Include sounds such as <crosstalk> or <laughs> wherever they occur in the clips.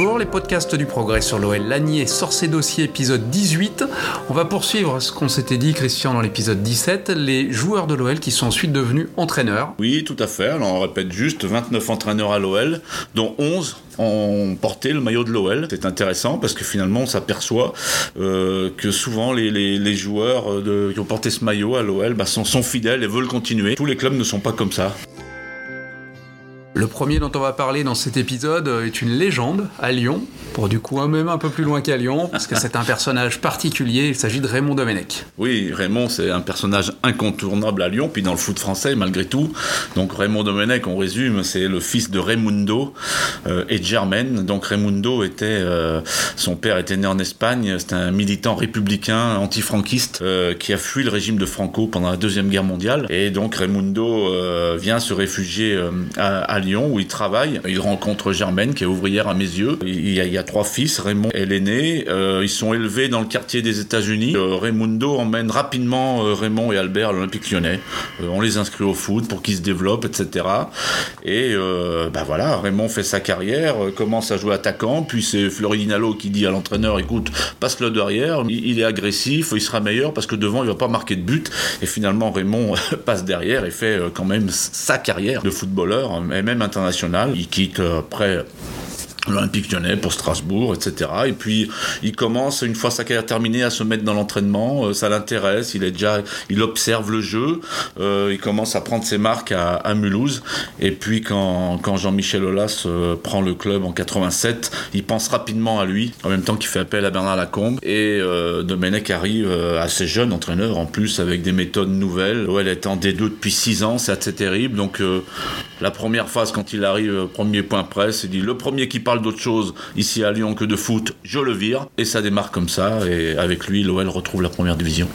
Bonjour, les podcasts du progrès sur l'OL Lagnier sort ses dossiers épisode 18. On va poursuivre ce qu'on s'était dit, Christian, dans l'épisode 17, les joueurs de l'OL qui sont ensuite devenus entraîneurs. Oui, tout à fait. Alors on répète juste 29 entraîneurs à l'OL, dont 11 ont porté le maillot de l'OL. C'est intéressant parce que finalement on s'aperçoit euh, que souvent les, joueurs euh, qui ont porté ce maillot à l'OL bah, sont fidèles et veulent continuer. Tous les clubs ne sont pas comme ça. Le premier dont on va parler dans cet épisode est une légende à Lyon, pour du coup même un peu plus loin qu'à Lyon, parce que c'est un personnage particulier, il s'agit de Raymond Domenech. Oui, Raymond, c'est un personnage incontournable à Lyon, puis dans le foot français, malgré tout. Donc Raymond Domenech, on résume, c'est le fils de Raimundo euh, et de Germaine. Donc Raimundo était, euh, son père était né en Espagne. C'était un militant républicain, antifranquiste, euh, qui a fui le régime de Franco pendant la deuxième guerre mondiale. Et donc Raimundo euh, vient se réfugier euh, à Lyon où il travaille. Il rencontre Germaine, qui est ouvrière à mes yeux. Il y a, trois fils. Raymond est l'aîné. Euh, ils sont élevés dans le quartier des États-Unis. Euh, Raimundo emmène rapidement euh, Raymond et Albert à l'Olympique lyonnais. Euh, on les inscrit au foot pour qu'ils se développent, etc. Et bah voilà, Raymond fait sa carrière, commence à jouer attaquant, puis c'est Floridinalo qui dit à l'entraîneur écoute, passe-le derrière, il, est agressif, il sera meilleur parce que devant il va pas marquer de but. Et finalement Raymond <laughs> passe derrière et fait quand même sa carrière de footballeur, et même international. Il quitte euh, après l'Olympique lyonnais pour Strasbourg, etc. Et puis il commence, une fois sa carrière terminée, à se mettre dans l'entraînement. Euh, ça l'intéresse. Il observe le jeu. Euh, il commence à prendre ses marques à, Mulhouse. Et puis quand, Jean-Michel Aulas prend le club en 87, il pense rapidement à lui, en même temps qu'il fait appel à Bernard Lacombe. Et Domenech arrive assez jeune entraîneur, en plus avec des méthodes nouvelles. Elle est en D2 depuis 6 ans, c'est assez terrible. Donc la première phase, quand il arrive, euh, premier point presse, il dit le premier qui parle d'autre chose ici à Lyon que de foot, je le vire. Et ça démarre comme ça. Et avec lui, l'OL retrouve la première division.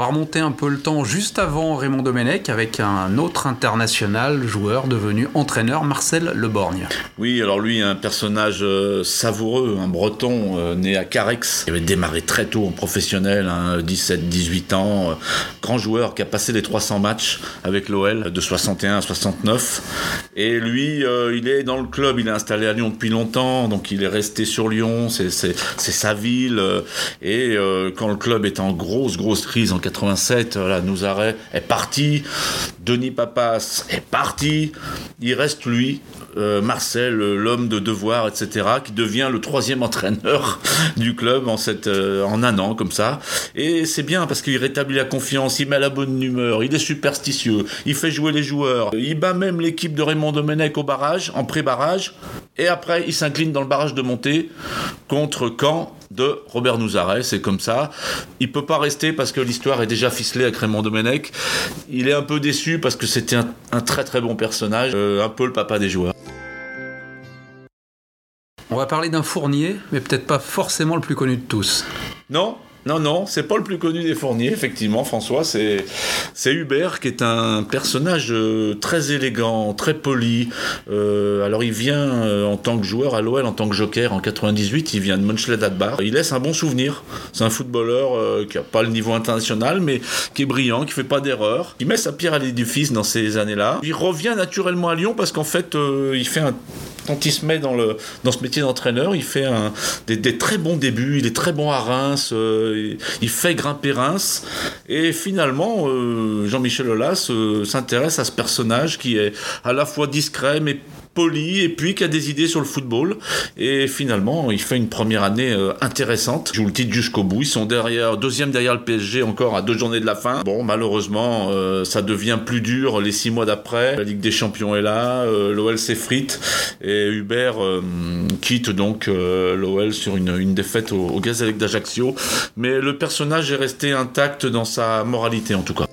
Va remonter un peu le temps juste avant Raymond Domenech avec un autre international joueur devenu entraîneur, Marcel Leborgne. Oui, alors lui, un personnage euh, savoureux, un breton euh, né à Carex. Il avait démarré très tôt en professionnel, hein, 17-18 ans. euh, grand joueur qui a passé les 300 matchs avec l'OL de 61 à 69. Et lui, il est dans le club, il est installé à Lyon depuis longtemps, donc il est resté sur Lyon, c'est sa ville. et quand le club est en grosse, grosse crise en 87, voilà, Nouzaré est parti, Denis Papas est parti, il reste lui, euh, Marcel, l'homme de devoir, etc., qui devient le troisième entraîneur <laughs> du club en, euh, en un an, comme ça. Et c'est bien parce qu'il rétablit la confiance, il met la bonne humeur, il est superstitieux, il fait jouer les joueurs, il bat même l'équipe de Raymond Domenech au barrage, en pré-barrage, et après il s'incline dans le barrage de montée contre Caen de Robert Nouzaret, c'est comme ça. Il peut pas rester parce que l'histoire est déjà ficelée avec Raymond Domenech. Il est un peu déçu parce que c'était un, un très très bon personnage, euh, un peu le papa des joueurs. On va parler d'un fournier, mais peut-être pas forcément le plus connu de tous. Non, non, non, c'est pas le plus connu des fourniers, effectivement, François. C'est, Hubert qui est un personnage euh, très élégant, très poli. Euh, alors, il vient euh, en tant que joueur à l'OL, en tant que joker en 98. Il vient de Mönchengladbach. Il laisse un bon souvenir. C'est un footballeur qui a pas le niveau international, mais qui est brillant, qui fait pas d'erreur. Il met sa pierre à l'édifice dans ces années-là. Il revient naturellement à Lyon parce qu'en fait, il fait un quand il se met dans, le, dans ce métier d'entraîneur, il fait des, très bons débuts, il est très bon à Reims, euh, il, il fait grimper Reims, et finalement, euh, Jean-Michel Aulas euh, s'intéresse à ce personnage qui est à la fois discret, mais poli et puis qui a des idées sur le football. Et finalement il fait une première année euh, intéressante. Il joue le titre jusqu'au bout. Ils sont derrière deuxième derrière le PSG encore à deux journées de la fin. Bon malheureusement euh, ça devient plus dur les six mois d'après. La Ligue des Champions est là euh, l'OL s'effrite. Et Hubert quitte donc l'OL sur une, une défaite au, au Gazélec d'Ajaccio. Mais le personnage est resté intact dans sa moralité en tout cas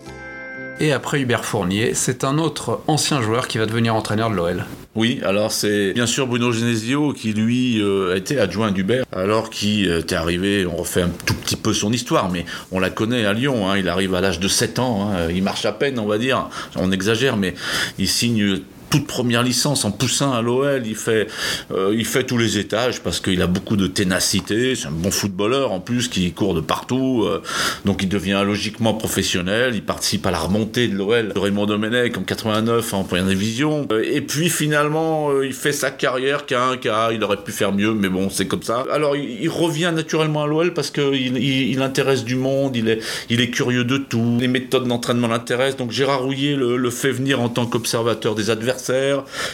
Et après Hubert Fournier, c'est un autre ancien joueur qui va devenir entraîneur de l'OL. Oui, alors c'est bien sûr Bruno Genesio qui lui euh, était adjoint d'Hubert, alors qui était arrivé, on refait un tout petit peu son histoire, mais on la connaît à Lyon, hein. il arrive à l'âge de 7 ans, hein. il marche à peine on va dire, on exagère, mais il signe toute première licence en poussin à l'OL. Il fait, euh, il fait tous les étages parce qu'il a beaucoup de ténacité. C'est un bon footballeur en plus qui court de partout. Euh, donc il devient logiquement professionnel. Il participe à la remontée de l'OL de Raymond Domenech en 89 en première division. Euh, et puis finalement, il fait sa carrière qu'à un cas. Il aurait pu faire mieux, mais bon, c'est comme ça. Alors il, revient naturellement à l'OL parce qu'il il, intéresse du monde. Il est, il est curieux de tout. Les méthodes d'entraînement l'intéressent. Donc Gérard Rouillet le, le fait venir en tant qu'observateur des adversaires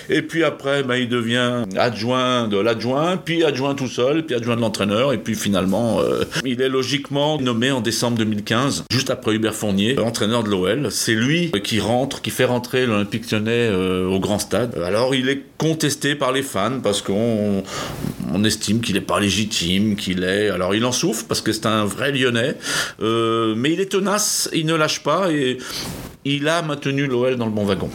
et puis après, ben, il devient adjoint de l'adjoint, puis adjoint tout seul, puis adjoint de l'entraîneur. Et puis finalement, euh, il est logiquement nommé en décembre 2015, juste après Hubert Fournier, entraîneur de l'OL. C'est lui qui rentre, qui fait rentrer l'Olympique lyonnais euh, au grand stade. Alors il est contesté par les fans parce qu'on on estime qu'il n'est pas légitime, qu'il est... Alors il en souffre parce que c'est un vrai lyonnais, euh, mais il est tenace, il ne lâche pas et il a maintenu l'OL dans le bon wagon.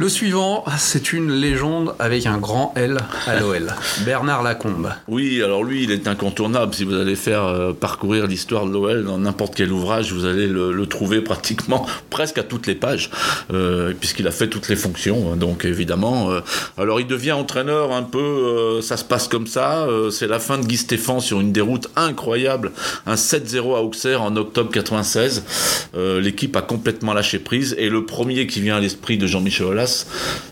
Le suivant, c'est une légende avec un grand L à l'OL. <laughs> Bernard Lacombe. Oui, alors lui, il est incontournable. Si vous allez faire euh, parcourir l'histoire de l'OL dans n'importe quel ouvrage, vous allez le, trouver <laughs> pratiquement presque à toutes les pages, euh, puisqu'il a fait toutes les fonctions. Hein. Donc évidemment, euh, alors il devient entraîneur un peu. ça se passe comme ça. c'est la fin de Guy Stéphane sur une déroute incroyable, un 7-0 à Auxerre en octobre 96. L'équipe a complètement lâché prise et le premier qui vient à l'esprit de Jean-Michel Aulas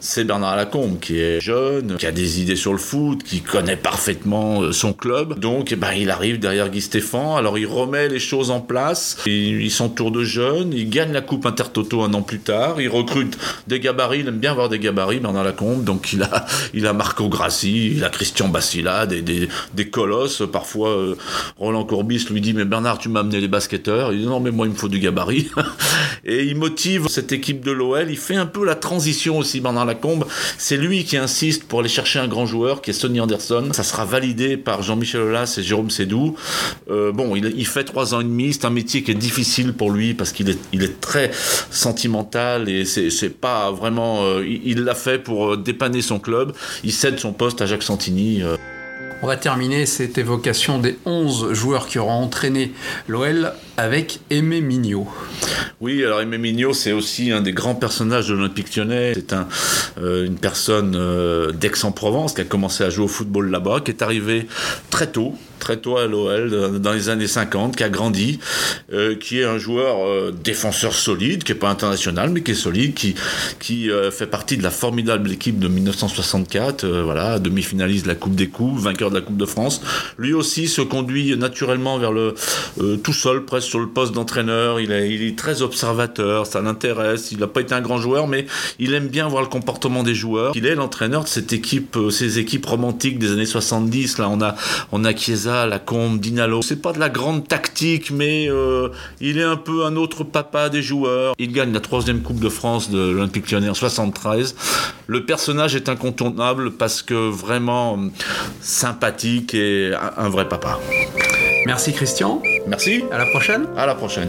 c'est Bernard Lacombe, qui est jeune, qui a des idées sur le foot, qui connaît parfaitement euh, son club. Donc, eh ben, il arrive derrière Guy Stéphane. Alors, il remet les choses en place. Il, s'entoure de jeunes. Il gagne la Coupe Intertoto un an plus tard. Il recrute des gabarits. Il aime bien avoir des gabarits, Bernard Lacombe. Donc, il a, <laughs> Marco Grassi, il a Christian Bassila, des, des, colosses. Parfois, euh, Roland Courbis lui dit, mais Bernard, tu m'as amené les basketteurs. Il dit, non, mais moi, il me faut du gabarit. <laughs> Et il motive cette équipe de l'OL. Il fait un peu la transition aussi Bernard Lacombe. C'est lui qui insiste pour aller chercher un grand joueur qui est Sonny Anderson. Ça sera validé par Jean-Michel Aulas et Jérôme Sédou. Euh, bon, il, fait trois ans et demi. C'est un métier qui est difficile pour lui parce qu'il est, il est très sentimental et c'est pas vraiment. Euh, il l'a fait pour euh, dépanner son club. Il cède son poste à Jacques Santini. On va terminer cette évocation des 11 joueurs qui auront entraîné l'OL avec Aimé Mignot. Oui, alors Aimé Mignot, c'est aussi un des grands personnages de l'Olympique lyonnais. C'est euh, une personne euh, d'Aix-en-Provence qui a commencé à jouer au football là-bas, qui est arrivé très tôt, tôt à l'OL dans les années 50, qui a grandi, euh, qui est un joueur euh, défenseur solide, qui est pas international mais qui est solide, qui qui euh, fait partie de la formidable équipe de 1964, voilà, demi-finaliste de la Coupe des Coupes, vainqueur de la Coupe de France. Lui aussi se conduit naturellement vers le tout seul presque sur le poste d'entraîneur. Il est, il est très observateur, ça l'intéresse. Il n'a pas été un grand joueur, mais il aime bien voir le comportement des joueurs. Il est l'entraîneur de cette équipe, ces équipes romantiques des années 70. Là, on a on a Chiesa la Combe, Dinalo. C'est pas de la grande tactique, mais euh, il est un peu un autre papa des joueurs. Il gagne la troisième Coupe de France de l'Olympique Lyonnais en 73. Le personnage est incontournable parce que vraiment euh, sympathique et un vrai papa. Merci Christian. Merci. À la prochaine. À la prochaine.